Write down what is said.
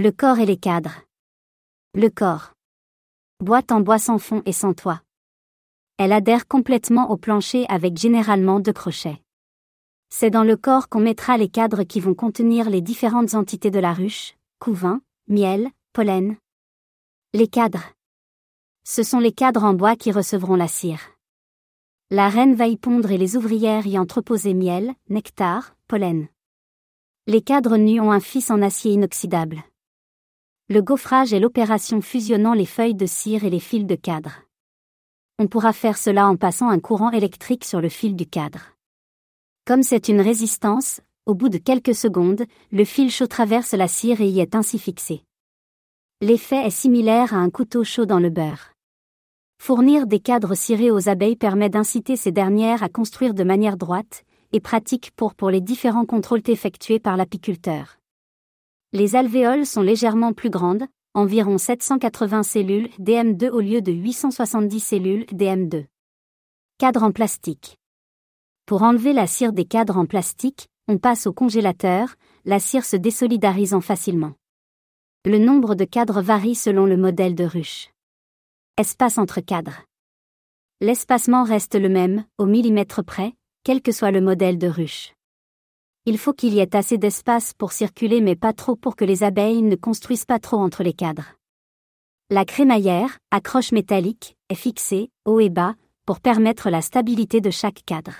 Le corps et les cadres. Le corps. Boîte en bois sans fond et sans toit. Elle adhère complètement au plancher avec généralement deux crochets. C'est dans le corps qu'on mettra les cadres qui vont contenir les différentes entités de la ruche, couvain, miel, pollen. Les cadres. Ce sont les cadres en bois qui recevront la cire. La reine va y pondre et les ouvrières y entreposer miel, nectar, pollen. Les cadres nus ont un fils en acier inoxydable. Le gaufrage est l'opération fusionnant les feuilles de cire et les fils de cadre. On pourra faire cela en passant un courant électrique sur le fil du cadre. Comme c'est une résistance, au bout de quelques secondes, le fil chaud traverse la cire et y est ainsi fixé. L'effet est similaire à un couteau chaud dans le beurre. Fournir des cadres cirés aux abeilles permet d'inciter ces dernières à construire de manière droite et pratique pour pour les différents contrôles effectués par l'apiculteur. Les alvéoles sont légèrement plus grandes, environ 780 cellules DM2 au lieu de 870 cellules DM2. Cadre en plastique. Pour enlever la cire des cadres en plastique, on passe au congélateur, la cire se désolidarisant facilement. Le nombre de cadres varie selon le modèle de ruche. Espace entre cadres. L'espacement reste le même, au millimètre près, quel que soit le modèle de ruche. Il faut qu'il y ait assez d'espace pour circuler mais pas trop pour que les abeilles ne construisent pas trop entre les cadres. La crémaillère, accroche métallique, est fixée, haut et bas, pour permettre la stabilité de chaque cadre.